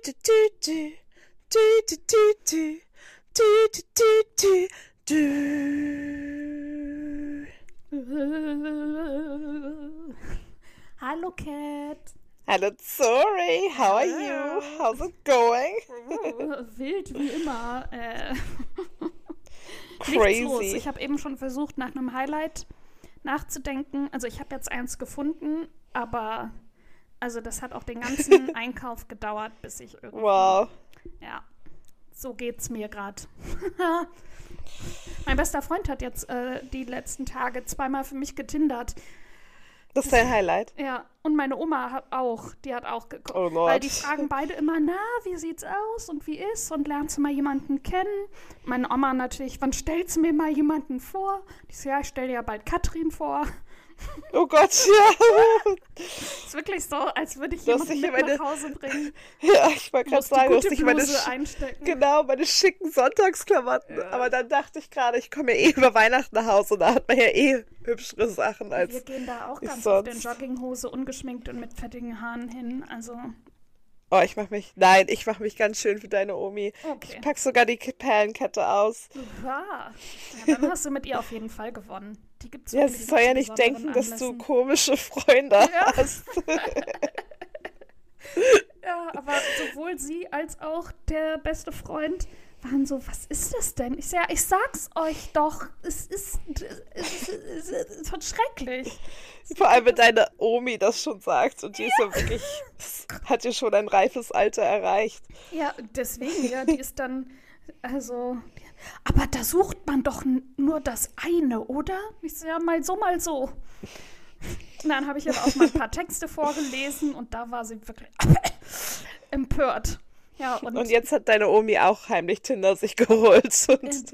Hallo Cat. Hello, Zori. How are you? How's it going? Wild wie immer. Äh. Crazy. Ich habe eben schon versucht, nach einem Highlight nachzudenken. Also ich habe jetzt eins gefunden, aber also das hat auch den ganzen Einkauf gedauert, bis ich irgendwie. Wow. Ja, so geht's mir gerade. mein bester Freund hat jetzt äh, die letzten Tage zweimal für mich getindert. Das ist dein Highlight. Ja, und meine Oma hat auch, die hat auch geguckt. Oh Lord. Weil die fragen beide immer, na, wie sieht's aus und wie ist und lernst du mal jemanden kennen? Meine Oma natürlich, wann stellst du mir mal jemanden vor? Die so, ja, ich stell dir ja bald Katrin vor. Oh Gott, ja. Ist wirklich so, als würde ich jemanden dich mit in meine- nach Hause bringen. Ja, ich wollte gerade sagen, gute nicht meine, einstecken. genau, meine schicken Sonntagsklamotten. Aber dann dachte ich gerade, ich komme ja eh über Weihnachten nach Hause. Da hat man ja eh hübschere Sachen Wir als. gehen da auch ganz oft in sonst. Jogginghose, ungeschminkt und mit fettigen Haaren hin. Also, Oh, ich mach mich. Nein, ich mach mich ganz schön für deine Omi. okay. Ich pack sogar die Perlenkette aus. Ja. ja, dann hast du mit ihr auf jeden Fall gewonnen. Die gibt's Ja, sie soll ja nicht denken, dass du Anlässen. komische Freunde Ja. hast. Ja, aber sowohl sie als auch der beste Freund waren so, was ist das denn? Ich ja, ich sag's euch doch, es ist, es ist, es es ist schrecklich. Vor allem, wenn deine Omi das schon sagt. Und die ist ja wirklich, hat ja schon ein reifes Alter erreicht. Ja, deswegen, ja, die ist dann, also, aber da sucht man doch nur das eine, oder? Ich sag, ja, mal so, mal so. Und dann habe ich ihr auch mal ein paar Texte vorgelesen und da war sie wirklich empört. Ja, und, Und jetzt hat deine Omi auch heimlich Tinder sich geholt. Und,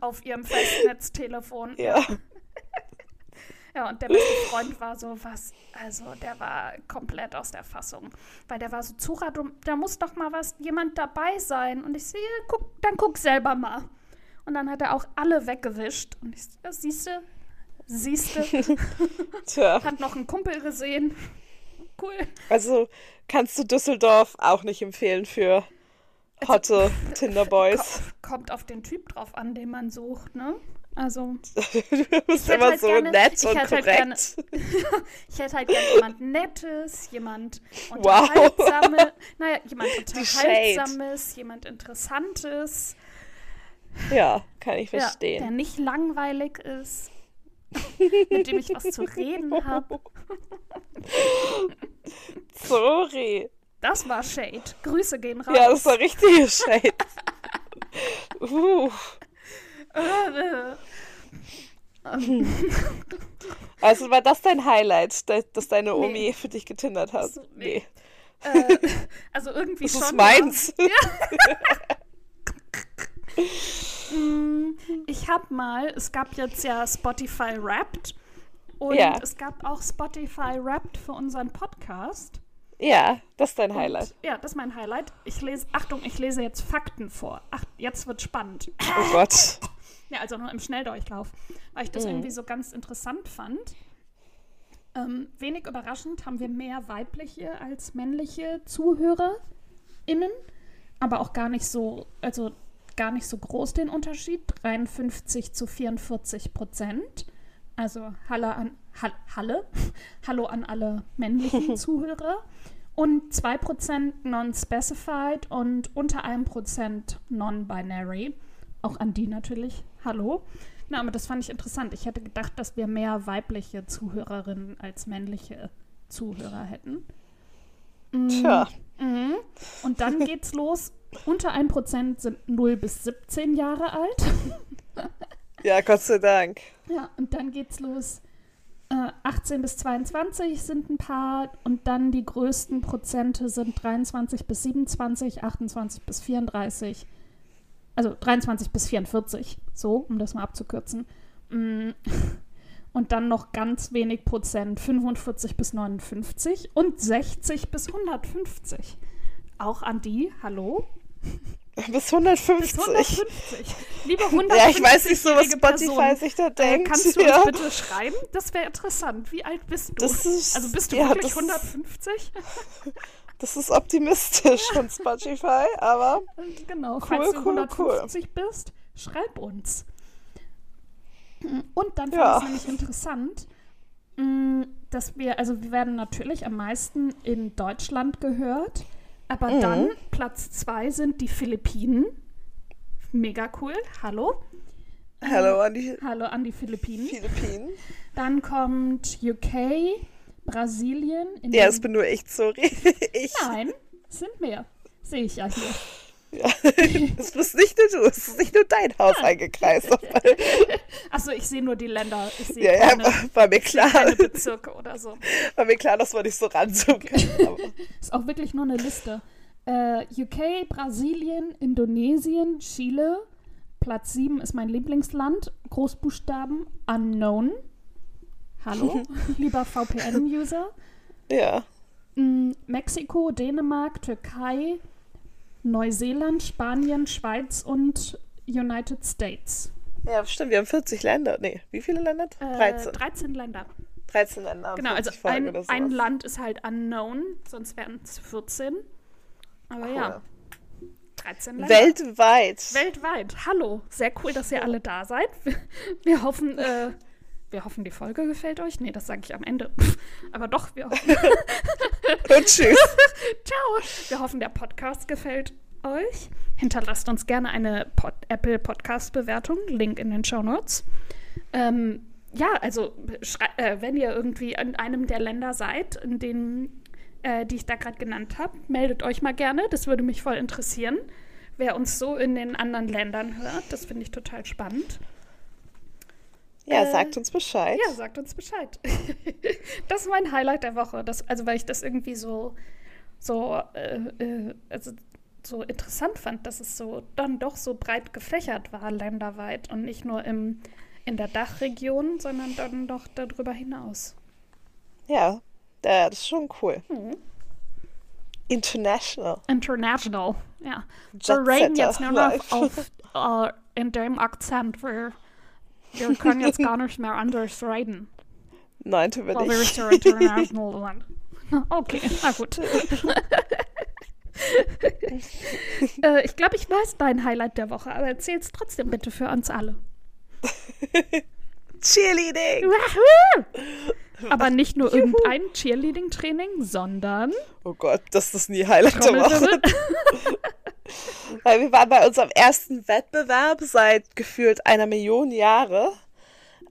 auf ihrem Festnetztelefon. ja. Ja, und der beste Freund war so, was, also der war komplett aus der Fassung. Weil der war so, Zura, du, da muss doch mal was, jemand dabei sein. Und ich sehe, guck, dann guck selber mal. Und dann hat er auch alle weggewischt. Und ich ja, siehste, siehste, Tja. hat noch einen Kumpel gesehen. Cool. Also kannst du Düsseldorf auch nicht empfehlen für hotte Tinderboys. Ko kommt auf den Typ drauf an, den man sucht, ne? Also, Du bist immer halt so gerne- nett ich und hätte halt korrekt. ich hätte halt gerne jemand Nettes, jemand Wow. Unterhaltsames, naja, jemand. Unterhaltsames, jemand Interessantes, Ja, kann ich ja, der verstehen. nicht langweilig ist, mit dem ich was zu reden habe. Sorry. Das war Shade. Grüße gehen raus. Ja, das war richtige Shade. uh. Also war das dein Highlight, dass, deine Nee. Omi für dich getindert hat? So, nee. nee. äh, also irgendwie Das schon. ist meins. Mm, Ich habe mal, es gab jetzt ja Spotify Wrapped und Ja. es gab auch Spotify Wrapped für unseren Podcast. Ja, das ist dein Highlight. Und, ja, das ist mein Highlight. Ich lese, Achtung, ich lese jetzt Fakten vor. Ach, jetzt wird spannend. Oh Gott. Ja, also nur im Schnelldurchlauf, weil ich das Mhm. irgendwie so ganz interessant fand. Ähm, wenig überraschend haben wir mehr weibliche als männliche ZuhörerInnen, aber auch gar nicht so, also gar nicht so groß den Unterschied. 53 zu 44 Prozent. Also Halle an Hall, Halle. Hallo an alle männlichen Zuhörer. Und 2% non-specified und unter 1% non-binary. Auch an die natürlich. Hallo. Na, aber das fand ich interessant. Ich hätte gedacht, dass wir mehr weibliche Zuhörerinnen als männliche Zuhörer hätten. Mm, Tja. Mhm. Und dann geht's los. Unter 1% sind 0 bis 17 Jahre alt. Ja, Gott sei Dank. Ja, und dann geht's los. Äh, 18 bis 22 sind ein paar und dann die größten Prozente sind 23 bis 27, 28 bis 34, also 23 bis 44, so, um das mal abzukürzen. Mm. Und dann noch ganz wenig Prozent, 45 bis 59 und 60 bis 150. Auch an die, hallo? Bis 150. Bis 150. Liebe 150 Ja, ich weiß nicht so, was Spotify Person, sich da äh, denkt. kannst du ja. uns bitte schreiben? Das wäre interessant. Wie alt bist du? Ist- also bist du ja, wirklich das- 150? Das ist optimistisch von Spotify, aber Genau, Cool, falls du cool, 150 bist, schreib uns. Und dann fand Ja. ich es nämlich interessant, mh, dass wir, also wir werden natürlich am meisten in Deutschland gehört, aber Mhm. dann Platz zwei sind die Philippinen. Mega cool. Hallo. hallo an die Hallo an die Philippinen. Philippinen. Dann kommt UK, Brasilien. Ja, das bin nur ich, sorry. Ich. Nein, es sind mehr. Sehe ich ja hier. Ja. Das bist nicht nur du, es ist nicht nur dein Haus eingekreist. Achso, ich sehe nur die Länder. Ich sehe Ja, ja, keine, war, war mir klar. keine Bezirke oder so. War mir klar, dass wir nicht so ranzoomen Ist auch wirklich nur eine Liste. Äh, UK, Brasilien, Indonesien, Chile. Platz 7 ist mein Lieblingsland. Großbuchstaben Unknown. Hallo, lieber VPN-User. ja. Mm, Mexiko, Dänemark, Türkei, Neuseeland, Spanien, Schweiz und United States. Ja, stimmt, wir haben 40 Länder. Nee, wie viele Länder? Äh, 13. 13 Länder. 13 Länder. Genau, also 40 Folgen ein, ein Land ist halt unknown, sonst wären es 14. Aber ja, 13 Länder. Weltweit. Weltweit. Hallo, sehr cool, dass ihr alle da seid. Wir, wir hoffen, äh, wir hoffen, die Folge gefällt euch. Nee, das sage ich am Ende. Aber doch, wir hoffen. Und tschüss. Ciao. Wir hoffen, der Podcast gefällt euch. Hinterlasst uns gerne eine Pod Apple Podcast Bewertung. Link in den Show Notes. Ähm, ja, also äh, wenn ihr irgendwie in einem der Länder seid, in denen, äh, die ich da gerade genannt habe, meldet euch mal gerne. Das würde mich voll interessieren, wer uns so in den anderen Ländern hört. Das finde ich total spannend. Ja, Äh, sagt uns Bescheid. Ja, sagt uns Bescheid. das ist mein Highlight der Woche. Das, also weil ich das irgendwie so, so, äh, äh, also so interessant fand, dass es so dann doch so breit gefächert war, länderweit und nicht nur im, in der Dachregion, sondern dann doch darüber hinaus. Ja, das ist schon cool. Mhm. International. International, ja. Wir reden jetzt nur noch auf, äh, in dem Akzent. Wir, wir können jetzt gar nicht mehr anders reden. Nein, tun wir wir nicht. international sind. Okay, na gut. äh, ich glaube, ich weiß dein Highlight der Woche, aber erzähl's trotzdem bitte für uns alle. Cheerleading. Wahoo! Aber nicht nur irgendein Cheerleading-Training, sondern Oh Gott, das ist nie Highlight der Woche. Weil wir waren bei unserem ersten Wettbewerb seit gefühlt einer Million Jahre.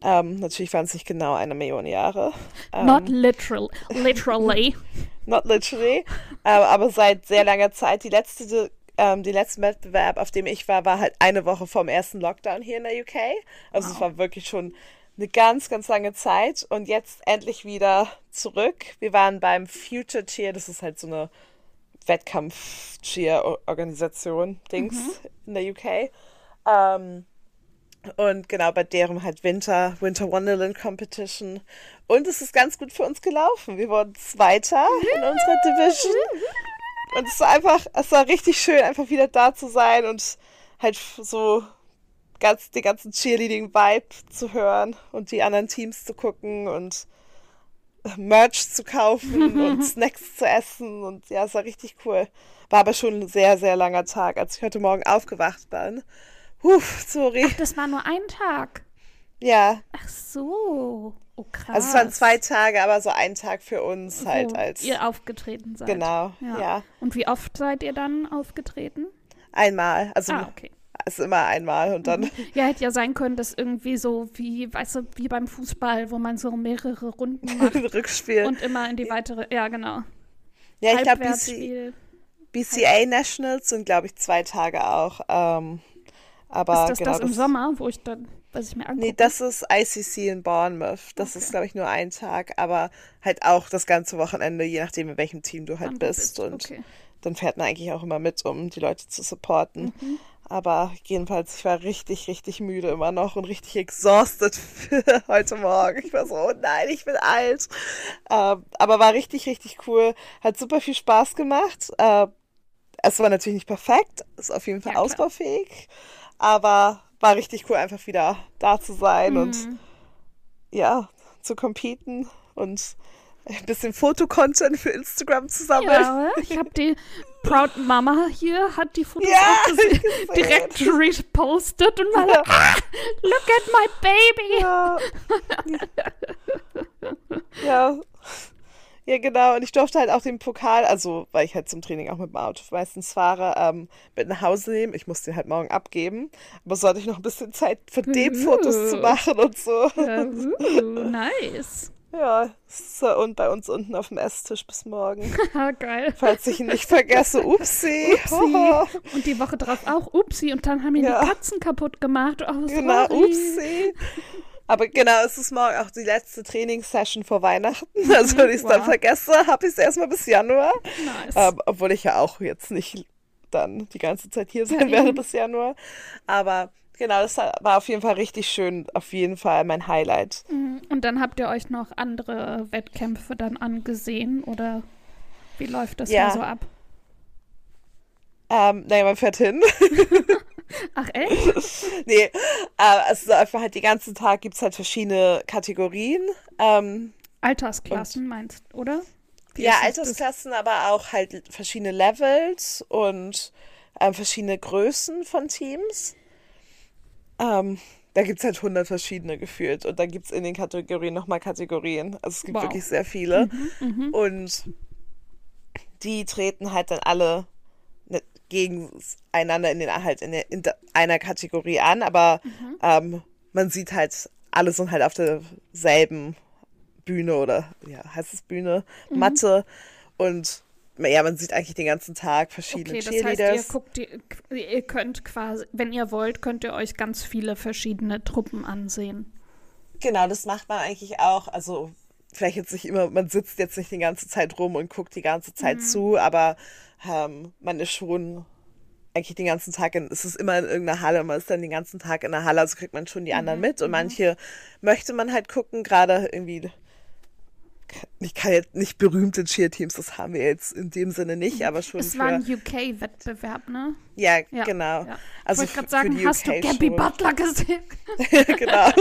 Ähm, natürlich waren es nicht genau eine Million Jahre. Ähm, Not literal, literally. not literally. ähm, aber seit sehr langer Zeit. Die letzte, ähm, die letzten Wettbewerb, auf dem ich war, war halt eine Woche vom ersten Lockdown hier in der UK. Also es war wirklich schon eine ganz, ganz lange Zeit. Und jetzt endlich wieder zurück. Wir waren beim Future Cheer. Das ist halt so eine Wettkampf-Cheer-Organisation, Dings in der UK. Ähm, und genau bei deren halt Winter, Winter Wonderland Competition. Und es ist ganz gut für uns gelaufen. Wir wurden Zweiter in unserer Division. Und es war einfach, es war richtig schön, einfach wieder da zu sein und halt so ganz, den ganzen Cheerleading-Vibe zu hören und die anderen Teams zu gucken und Merch zu kaufen und Snacks zu essen. Und ja, es war richtig cool. War aber schon ein sehr, sehr langer Tag, als ich heute Morgen aufgewacht bin. Puh, sorry. Das war nur ein Tag. Ja, Ach so. Oh, krass. also es waren zwei Tage, aber so ein Tag für uns halt wo als. ihr aufgetreten seid. Genau, ja. Und wie oft seid ihr dann aufgetreten? Einmal. Also Ah, okay. Ist immer einmal und dann. Ja, hätte ja sein können, dass irgendwie so wie, weißt du, wie beim Fußball, wo man so mehrere Runden macht Rückspiel. und immer in die weitere, ja genau. ja, ich glaube, BC. BCA Nationals sind, glaube ich, zwei Tage auch. Ähm, aber Ist das genau, das im Sommer, wo ich dann, was ich mir angucke? Nee, das ist ICC in Bournemouth. Das ist, glaube ich, nur ein Tag, aber halt auch das ganze Wochenende, je nachdem, in welchem Team du halt du bist. Und Okay. dann fährt man eigentlich auch immer mit, um die Leute zu supporten. Mhm. Aber jedenfalls, ich war richtig, richtig müde immer noch und richtig exhausted für heute Morgen. Ich war so, oh nein, ich bin alt. Ähm, aber war richtig, richtig cool. Hat super viel Spaß gemacht. Äh, es war natürlich nicht perfekt, ist auf jeden Fall Ja, ausbaufähig, aber war richtig cool, einfach wieder da zu sein und Mhm. ja, zu competen und ein bisschen Fotocontent für Instagram zu sammeln. Ja, ich habe die Proud Mama hier, hat die Fotos Ja, direkt repostet und war Ja. like, ah, look at my baby. Ja. ja. Ja, genau. Und ich durfte halt auch den Pokal, also weil ich halt zum Training auch mit dem Auto meistens fahre, ähm, mit nach Hause nehmen. Ich musste den halt morgen abgeben. Aber so hatte ich noch ein bisschen Zeit für den Fotos zu Uh. machen und so. Uh, nice. Ja, so, und bei uns unten auf dem Esstisch bis morgen. Ah, geil. Falls ich ihn nicht vergesse. Upsi. Upsi. Und die Woche drauf auch, upsi. Und dann haben ihn Ja. die Katzen kaputt gemacht. Oh, Genau, sorry. upsi. Aber genau, es ist morgen auch die letzte Trainingssession vor Weihnachten. Also wenn ich es dann wow. vergesse, habe ich es erstmal bis Januar. Nice. Ähm, obwohl ich ja auch jetzt nicht dann die ganze Zeit hier sein Ja, werde bis Januar. Aber genau, das war auf jeden Fall richtig schön. Auf jeden Fall mein Highlight. Mhm. Und dann habt ihr euch noch andere Wettkämpfe dann angesehen oder wie läuft das Ja. da so ab? Ähm, naja, man fährt hin. Ach echt? nee, äh, ist einfach halt, den ganzen Tag gibt es halt verschiedene Kategorien. Ähm, Altersklassen meinst, oder? Wie ja, es das? Altersklassen, aber auch halt verschiedene Levels und ähm, verschiedene Größen von Teams. Ähm, da gibt es halt 100 verschiedene gefühlt. Und dann gibt es in den Kategorien nochmal Kategorien. Also es gibt Wow. wirklich sehr viele. Mhm. Und die treten halt dann alle ne- gegeneinander in, den, halt in, der, in einer Kategorie an. Aber Mhm. ähm, man sieht halt, alle sind halt auf derselben Bühne oder, ja, heißt es Bühne, Mhm. Matte. Und ja, man sieht eigentlich den ganzen Tag verschiedene Okay, das heißt, Cheerleaders. ihr guckt, ihr könnt quasi, wenn ihr wollt, könnt ihr euch ganz viele verschiedene Truppen ansehen. Genau, das macht man eigentlich auch. Also vielleicht jetzt nicht immer, man sitzt jetzt nicht die ganze Zeit rum und guckt die ganze Zeit Mhm. zu, aber ähm, man ist schon eigentlich den ganzen Tag in, es ist immer in irgendeiner Halle, man ist dann den ganzen Tag in der Halle, also kriegt man schon die Mhm, anderen mit und manche möchte man halt gucken, gerade irgendwie ich kann jetzt nicht berühmte Cheerteams, das haben wir jetzt in dem Sinne nicht, aber schon Es war ein UK-Wettbewerb, ne? ja, Ja, genau. Ja. Also ich wollte gerade sagen, hast du Gabby. Butler gesehen? genau.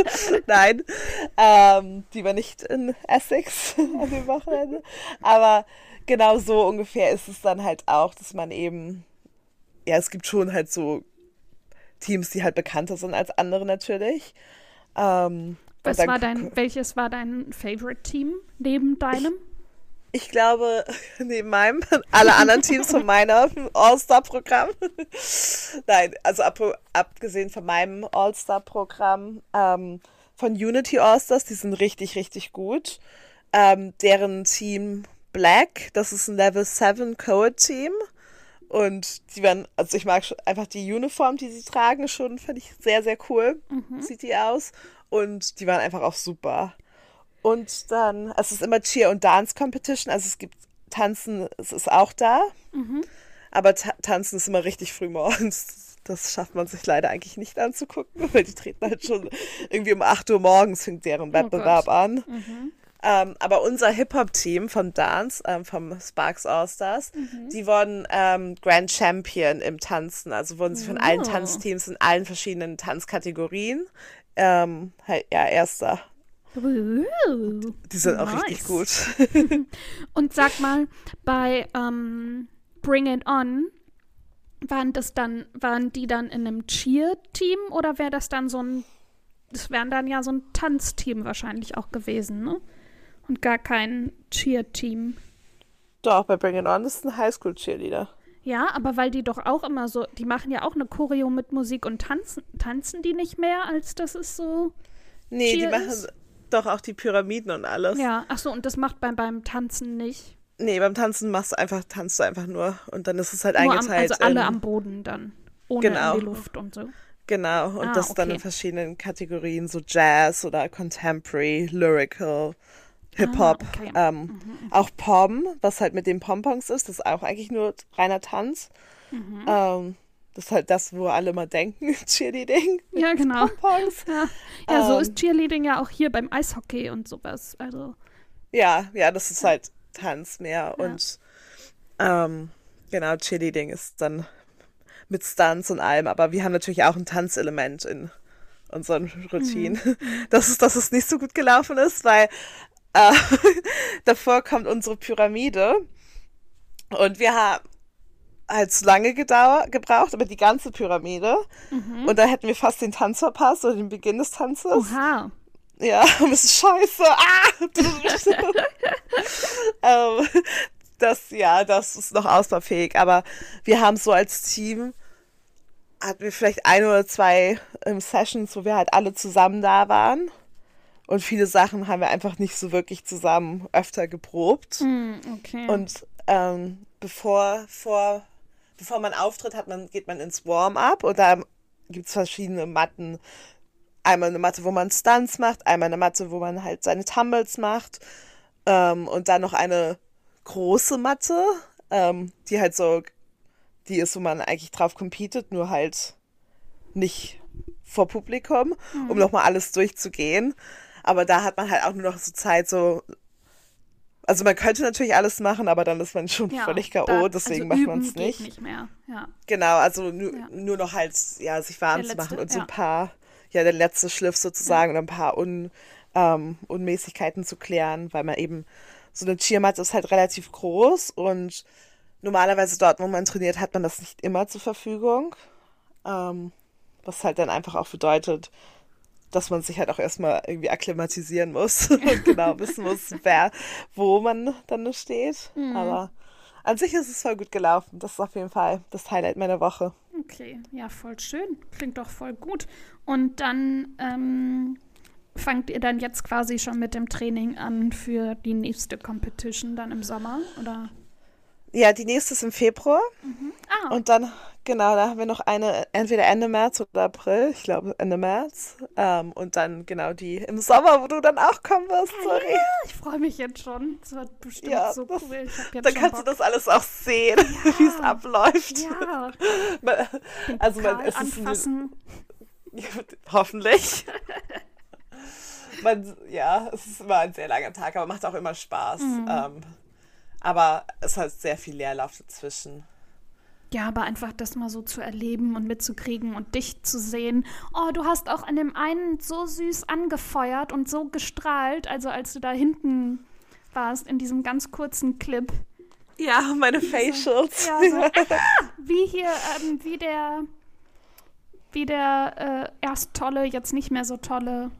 Nein, ähm, die war nicht in Essex an dem Wochenende. Aber genau so ungefähr ist es dann halt auch, dass man eben, ja, es gibt schon halt so Teams, die halt bekannter sind als andere natürlich. Ähm, Was war dein, welches war dein Favorite Team neben deinem? Ich glaube, neben meinem, alle anderen Teams von meinem All-Star-Programm. Nein, also ab, abgesehen von meinem All-Star-Programm, ähm, von Unity All-Stars, die sind richtig, richtig gut. Ähm, deren Team Black, das ist ein Level 7 Code-Team. Und die werden, also ich mag einfach die Uniform, die sie tragen, schon, finde ich sehr, sehr cool. Sieht die aus. Und die waren einfach auch super. Und dann, es ist immer Cheer- und Dance-Competition, also es gibt Tanzen, es ist auch da. Aber ta Tanzen ist immer richtig früh morgens. Das schafft man sich leider eigentlich nicht anzugucken, weil die treten halt schon irgendwie um 8 Uhr morgens, fängt deren Wettbewerb Gott. an. Ähm, aber unser Hip-Hop-Team vom Dance, ähm, vom Sparks All-Stars, die wurden ähm, Grand Champion im Tanzen. Also wurden sie von allen Oh. Tanzteams in allen verschiedenen Tanzkategorien. Ähm, halt, ja, erster. Uh, Die sind auch Nice. richtig gut. Und sag mal, bei ähm, Bring It On, waren das dann, waren die dann in einem Cheer-Team oder wäre das dann so ein, das wären dann ja so ein Tanzteam wahrscheinlich auch gewesen, ne? Und gar kein Cheer-Team. Doch, bei Bring It On ist ein Highschool-Cheerleader. Ja, aber weil die doch auch immer so, die machen ja auch eine Choreo mit Musik und tanzen, tanzen die nicht mehr, als das ist so. Nee, die machen ist- doch auch die Pyramiden und alles. Ja, ach so, und das macht beim, beim Tanzen nicht. Nee, beim Tanzen machst du einfach, tanzt du einfach nur. Und dann ist es halt Nur am, eingeteilt. also alle in, am Boden dann. Ohne Genau. in die Luft und so. Genau. Und Ah, das dann in okay. verschiedenen Kategorien, so Jazz oder Contemporary, Lyrical, Hip-Hop. Ah, okay. ähm, Auch Pom, was halt mit den Pompons ist, das ist auch eigentlich nur reiner Tanz. Mhm. Ähm, das ist halt das, wo alle mal denken, Cheerleading. Ja, genau. Pompons. Ja, ja so Ähm. ist Cheerleading ja auch hier beim Eishockey und sowas. Also, Ja, ja, das ist halt Tanz mehr. Und ähm, genau, Cheerleading ist dann mit Stunts und allem, aber wir haben natürlich auch ein Tanzelement in unseren Routinen. Mhm. Das ist, dass es nicht so gut gelaufen ist, weil äh, davor kommt unsere Pyramide und wir haben halt zu lange gedauert, gebraucht, aber die ganze Pyramide. Mhm. Und da hätten wir fast den Tanz verpasst oder den Beginn des Tanzes. Oha. Ja, und es ist scheiße. Ah! ähm, das, ja, das ist noch ausbaufähig. Aber wir haben so als Team, hatten wir vielleicht ein oder zwei ähm, Sessions, wo wir halt alle zusammen da waren. Und viele Sachen haben wir einfach nicht so wirklich zusammen öfter geprobt. Mm, okay. Und ähm, bevor, vor, bevor man auftritt, hat man, geht man ins Warm-up und da gibt es verschiedene Matten. Einmal eine Matte, wo man Stunts macht, einmal eine Matte, wo man halt seine Tumbles macht. Ähm, und dann noch eine große Matte, ähm, die halt so, die ist, wo man eigentlich drauf competet, nur halt nicht vor Publikum, mhm. um nochmal alles durchzugehen. Aber da hat man halt auch nur noch so Zeit, so. Also man könnte natürlich alles machen, aber dann ist man schon ja, völlig K.O., deswegen also macht man es nicht. nicht mehr. Ja. Genau, also nur, nur noch halt, ja, sich warm der zu machen und so ein paar, ja, der letzte Schliff sozusagen und ein paar Un, ähm, Unmäßigkeiten zu klären, weil man eben so eine Cheermatte ist halt relativ groß und normalerweise dort, wo man trainiert, hat man das nicht immer zur Verfügung. Ähm, was halt dann einfach auch bedeutet, dass man sich halt auch erstmal irgendwie akklimatisieren muss und genau wissen muss, wer, wo man dann steht. Mhm. Aber an sich ist es voll gut gelaufen. Das ist auf jeden Fall das Highlight meiner Woche. Okay, ja, voll schön. Klingt doch voll gut. Und dann ähm, fangt ihr dann jetzt quasi schon mit dem Training an für die nächste Competition dann im Sommer, oder? Ja, die nächste ist im Februar. Mhm. Ah. Und dann, genau, da haben wir noch eine, entweder Ende März oder April, ich glaube Ende März. Ähm, und dann genau die im Sommer, wo du dann auch kommen wirst, sorry. Ja, ich freue mich jetzt schon. Das wird bestimmt ja, so das, cool. dann kannst Bock. du das alles auch sehen, ja. wie es abläuft. Ja. also man, es anfassen. Ist hoffentlich man, ja, es ist immer ein sehr langer Tag, aber macht auch immer Spaß. Mhm. Ähm, aber es hat sehr viel Leerlauf dazwischen. Ja, aber einfach das mal so zu erleben und mitzukriegen und dich zu sehen. Oh, du hast auch an dem einen so süß angefeuert und so gestrahlt, also als du da hinten warst in diesem ganz kurzen Clip. Ja, meine Facials. Ja, so, ah, wie hier, ähm, wie der, wie der äh, erst tolle, jetzt nicht mehr so tolle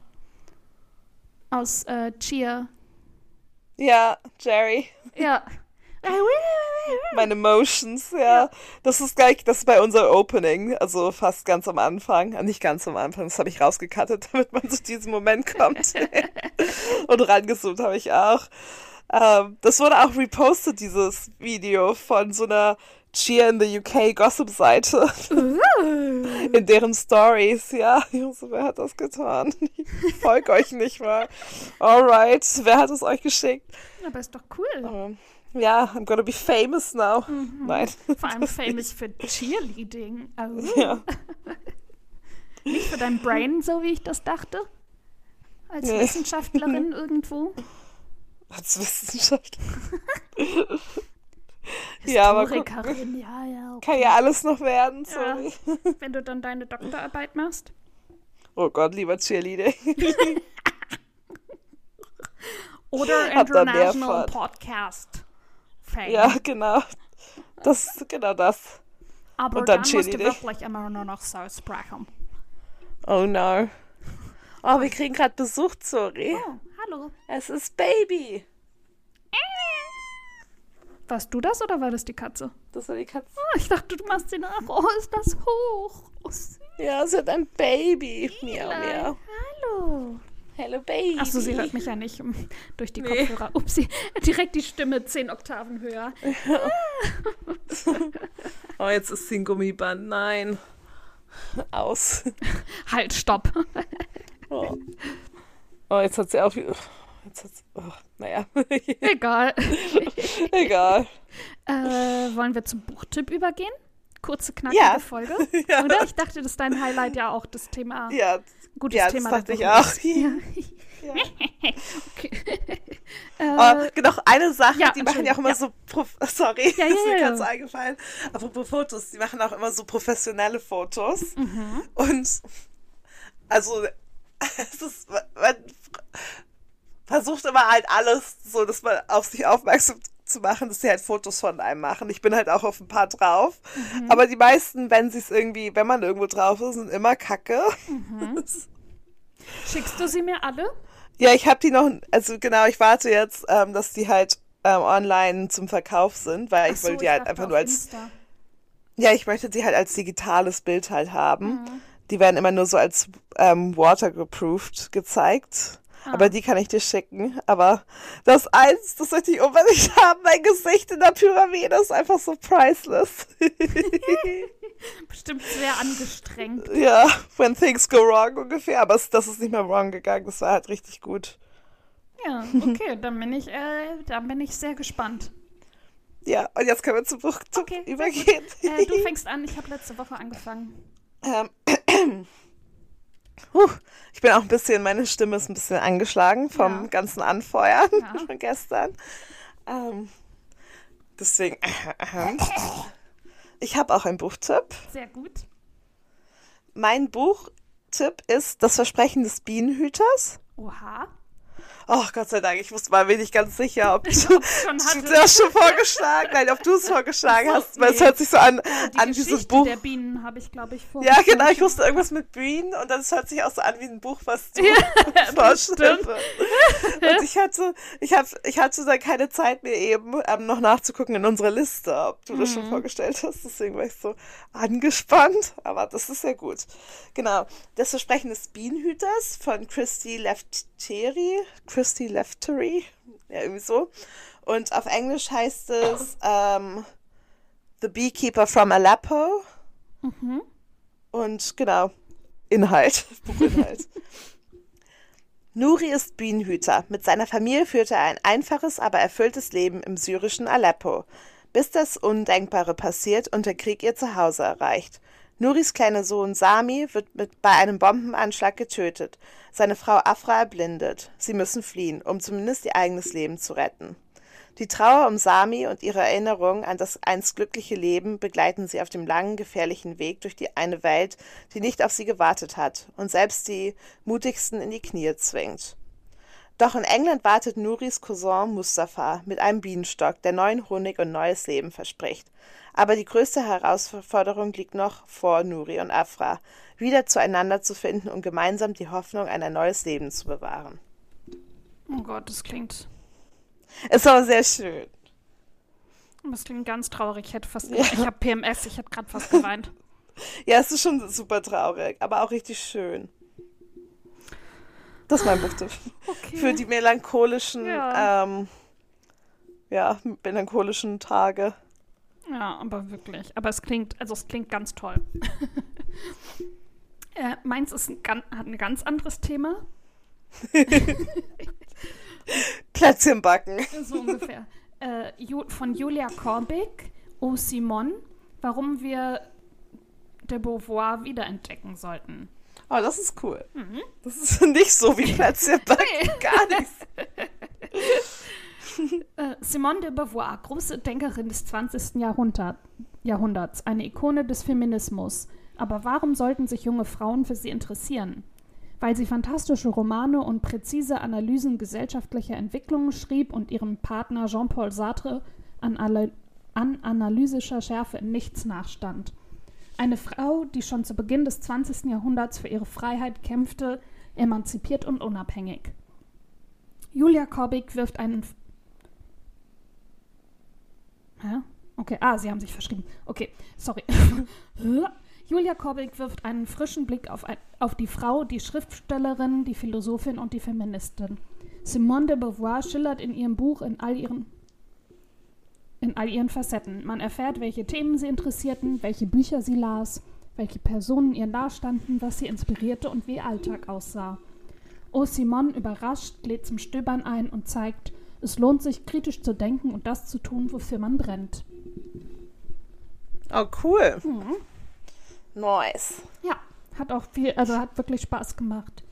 aus äh, Cheer. Ja, Jerry. Ja. Meine Emotions, ja. ja. Das ist gleich, das ist bei unser Opening, also fast ganz am Anfang. Ah, nicht ganz am Anfang, das habe ich rausgekattet, damit man zu diesem Moment kommt. Und rangezoomt habe ich auch. Ähm, das wurde auch repostet, dieses Video von so einer Cheer in the UK Gossip Seite. Uh. In deren Stories, ja. So, wer hat das getan? Ich folge euch nicht mal. Alright, wer hat es euch geschickt? Aber ist doch cool. Um, ja, I'm gonna be famous now. Mhm. Nein. Vor allem famous für Cheerleading. Also. Ja. Nicht für dein Brain, so wie ich das dachte. Als nee. Wissenschaftlerin irgendwo. Als Wissenschaftlerin. ja, aber guck, ja, ja. Okay. Kann ja alles noch werden, sorry. Ja, wenn du dann deine Doktorarbeit machst. Oh Gott, lieber Cheerleading. Oder International Podcast. Fame. Ja, genau. Das genau das. Aber Und dann, dann musst du wirklich immer nur noch so sprechen. Oh no. Oh, wir kriegen gerade Besuch, sorry. Oh, hallo. Es ist Baby. Warst du das oder war das die Katze? Das war die Katze. Oh, ich dachte, du machst sie nach. Oh, ist das hoch. Oh, ja, sie hat ein Baby. Miau, miau. Hallo. Hello, Baby. Achso, sie hört mich ja nicht durch die nee. Kopfhörer. Upsi, direkt die Stimme zehn Oktaven höher. Ja. oh, jetzt ist sie ein Gummiband. Nein. Aus. Halt, stopp. oh. oh, jetzt hat sie auch. Jetzt hat's, oh, naja. Egal. Egal. Äh, wollen wir zum Buchtipp übergehen? Kurze, knackige ja. Folge. ja. Oder? Ich dachte, das ist dein Highlight ja auch das Thema. Ja, gutes ja, Thema. Das dachte ich auch. Ja. ja. okay. oh, genau, eine Sache, ja, die machen ja auch immer ja. so, prof sorry, Ja, ja, ist mir gerade so eingefallen. Apropos Fotos, die machen auch immer so professionelle Fotos. Mhm. Und also, es ist, man versucht immer halt alles so, dass man auf sich aufmerksam zu machen, dass sie halt Fotos von einem machen. Ich bin halt auch auf ein paar drauf. Mhm. Aber die meisten, wenn sie es irgendwie, wenn man irgendwo drauf ist, sind immer kacke. Mhm. Schickst du sie mir alle? Ja, ich habe die noch, also genau, ich warte jetzt, ähm, dass die halt ähm, online zum Verkauf sind, weil ich Ach so, will die halt dachte einfach nur als, Insta. ja, ich möchte die halt als digitales Bild halt haben. Mhm. Die werden immer nur so als ähm, waterproofed gezeigt. Ah. Aber die kann ich dir schicken. Aber das eins, das möchte ich unbedingt haben, mein Gesicht in der Pyramide ist einfach so priceless. Bestimmt sehr angestrengt. ja, when things go wrong ungefähr. Aber das ist nicht mehr wrong gegangen. Das war halt richtig gut. Ja, okay, dann bin ich, äh, dann bin ich sehr gespannt. Ja, und jetzt können wir zum Buch Okay, übergehen. Äh, du fängst an, ich habe letzte Woche angefangen. Ähm, Puh, ich bin auch ein bisschen, meine Stimme ist ein bisschen angeschlagen vom Ja. ganzen Anfeuern Ja. von gestern. Ähm, deswegen, ich habe auch einen Buchtipp. Sehr gut. Mein Buchtipp ist Das Versprechen des Bienenhüters. Oha. Oh, Gott sei Dank, ich wusste mal, bin ich ganz sicher, ob du schon du das schon vorgeschlagen, nein, ob du es vorgeschlagen so, hast, weil es nee. hört sich so an, Die an Geschichte dieses Buch. der Bienen habe ich, glaube ich, vor. Ja, genau, ich wusste irgendwas mit Bienen und dann es hört sich auch so an wie ein Buch, was du vorstellst. Und ich hatte, ich hab, ich hatte dann keine Zeit mehr eben ähm, noch nachzugucken in unserer Liste, ob du das schon Mhm. vorgestellt hast. Deswegen war ich so angespannt, aber das ist ja gut. Genau. Das Versprechen des Bienenhüters von Christy Lefteri. Christy Lefteri. Ja, irgendwie so. Und auf Englisch heißt es ähm, The Beekeeper from Aleppo. Mhm. Und genau, Inhalt, Buchinhalt. Nuri ist Bienenhüter. Mit seiner Familie führt er ein einfaches, aber erfülltes Leben im syrischen Aleppo, bis das Undenkbare passiert und der Krieg ihr Zuhause erreicht. Nuris kleiner Sohn Sami wird mit, bei einem Bombenanschlag getötet. Seine Frau Afra erblindet. Sie müssen fliehen, um zumindest ihr eigenes Leben zu retten. Die Trauer um Sami und ihre Erinnerung an das einst glückliche Leben begleiten sie auf dem langen, gefährlichen Weg durch die eine Welt, die nicht auf sie gewartet hat und selbst die mutigsten in die Knie zwingt. Doch in England wartet Nuris Cousin Mustafa mit einem Bienenstock, der neuen Honig und neues Leben verspricht. Aber die größte Herausforderung liegt noch vor Nuri und Afra, wieder zueinander zu finden und gemeinsam die Hoffnung an ein neues Leben zu bewahren. Oh Gott, das klingt, Ist aber sehr schön. das klingt ganz traurig. Ich hätte fast, ich habe PMS, ich hätte gerade fast geweint. Ja, es ist schon super traurig, aber auch richtig schön. Das ist mein Buchtipp. Okay. Für die melancholischen, Ja. ähm, ja, melancholischen Tage. Ja, aber wirklich. Aber es klingt, also es klingt ganz toll. äh, meins ist ein, hat ein ganz anderes Thema. Plätzchen backen. So ungefähr. äh, von Julia Korbig, O Simon, warum wir de Beauvoir wiederentdecken sollten. Oh, das ist cool. Mhm. Das ist nicht so wie Plätzchen backen. Gar nichts. Äh, Simone de Beauvoir, große Denkerin des 20. Jahrhundert, Jahrhunderts, eine Ikone des Feminismus. Aber warum sollten sich junge Frauen für sie interessieren? Weil sie fantastische Romane und präzise Analysen gesellschaftlicher Entwicklungen schrieb und ihrem Partner Jean-Paul Sartre an, alle, an analysischer Schärfe in nichts nachstand. Eine Frau, die schon zu Beginn des 20. Jahrhunderts für ihre Freiheit kämpfte, emanzipiert und unabhängig. Julia Korbig wirft einen Hä? Okay, ah, sie haben sich verschrieben. Okay, sorry. Julia Korbig wirft einen frischen Blick auf, ein, auf die Frau, die Schriftstellerin, die Philosophin und die Feministin. Simone de Beauvoir schillert in ihrem Buch in all ihren in all ihren Facetten. Man erfährt, welche Themen sie interessierten, welche Bücher sie las, welche Personen ihr nahestanden, was sie inspirierte und wie ihr Alltag aussah. O Simon überrascht, lädt zum Stöbern ein und zeigt, es lohnt sich, kritisch zu denken und das zu tun, wofür man brennt. Oh, cool. Mhm. Nice. Ja, hat auch viel, also hat wirklich Spaß gemacht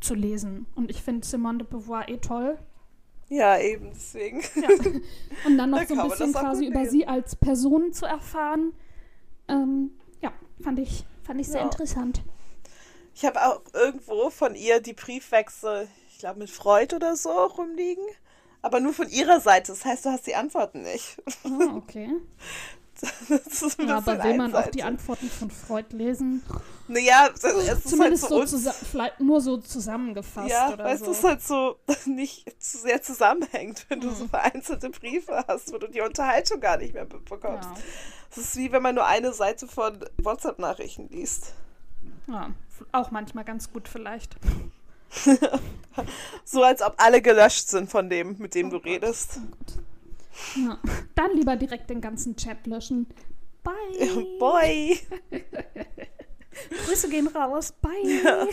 zu lesen. Und ich finde Simone de Beauvoir eh toll. Ja, eben, deswegen. Ja. Und dann noch Da so ein bisschen quasi über sie als Person zu erfahren. Ähm, ja, fand ich, fand ich sehr Ja. interessant. Ich habe auch irgendwo von ihr die Briefwechsel, ich glaube mit Freud oder so, rumliegen. Aber nur von ihrer Seite. Das heißt, du hast die Antworten nicht. Ah, okay. Ja, aber will man auch die. Antworten von Freud lesen? Naja, es ist halt Zumindest so so zusa- vielleicht nur so zusammengefasst Ja, oder weißt du, so. es ist halt so nicht zu sehr zusammenhängt, wenn du Mhm. so vereinzelte Briefe hast, wo du die Unterhaltung gar nicht mehr mitbekommst. ja. Es ist wie wenn man nur eine Seite von WhatsApp-Nachrichten liest. ja, auch manchmal ganz gut vielleicht. So als ob alle gelöscht sind von dem, mit dem Oh du Gott. redest. Ja. Dann lieber direkt den ganzen Chat löschen. Bye. Boy! Grüße gehen raus. Bye.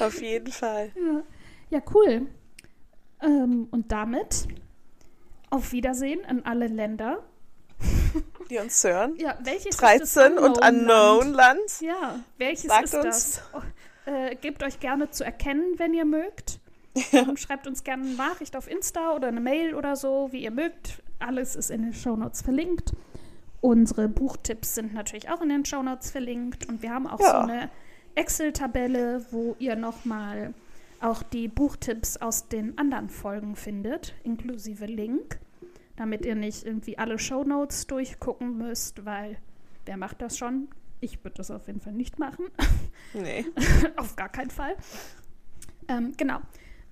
Auf jeden Fall. Ja, ja cool. Ähm, und damit auf Wiedersehen an alle Länder. Die uns hören. Ja, welches ist 13 das und Unknown Land. Ja, welches Sagt ist uns. das? Oh, äh, gebt euch gerne zu erkennen, wenn ihr mögt. Ähm, schreibt uns gerne eine Nachricht auf Insta oder eine Mail oder so, wie ihr mögt. Alles ist in den Shownotes verlinkt. Unsere Buchtipps sind natürlich auch in den Shownotes verlinkt. Und wir haben auch Ja. so eine Excel-Tabelle, wo ihr nochmal auch die Buchtipps aus den anderen Folgen findet, inklusive Link, damit ihr nicht irgendwie alle Shownotes durchgucken müsst, weil wer macht das schon? Ich würde das auf jeden Fall nicht machen. Nee. auf gar keinen Fall. Ähm, genau.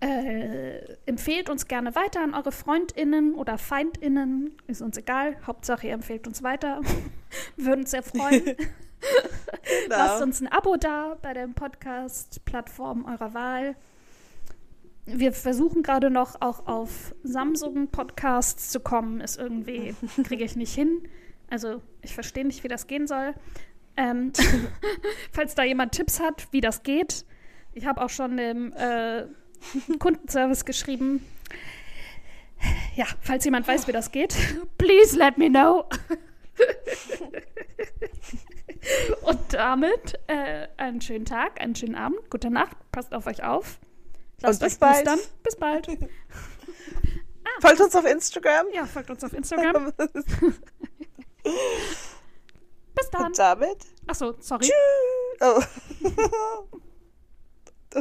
Äh, empfehlt uns gerne weiter an eure FreundInnen oder FeindInnen. Ist uns egal. Hauptsache, ihr empfehlt uns weiter. Würden uns sehr freuen. Lasst Genau. uns ein Abo da bei der Podcast-Plattform eurer Wahl. Wir versuchen gerade noch auch auf Samsung-Podcasts zu kommen. Ist irgendwie, kriege ich nicht hin. Also, ich verstehe nicht, wie das gehen soll. Ähm, falls da jemand Tipps hat, wie das geht. Ich habe auch schon dem äh, Kundenservice geschrieben. Ja, falls jemand weiß, wie das geht, please let me know. Und damit äh, einen schönen Tag, einen schönen Abend, gute Nacht, passt auf euch auf. Lasst Und bis euch bald. boostern. Bis bald. Folgt uns auf Instagram. Ja, folgt uns auf Instagram. Bis dann. Und damit. Achso, sorry. Oh.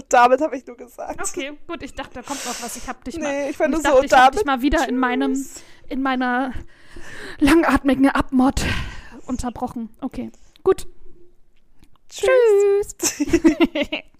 Damit habe ich nur gesagt. Okay, gut, ich dachte, da kommt noch was. Ich habe dich mal. Nee, ich fand ich das dachte, so. ich hab dich mal wieder in meinem, in meiner langatmigen Abmod unterbrochen. Okay, gut. Tschüss. Tschüss.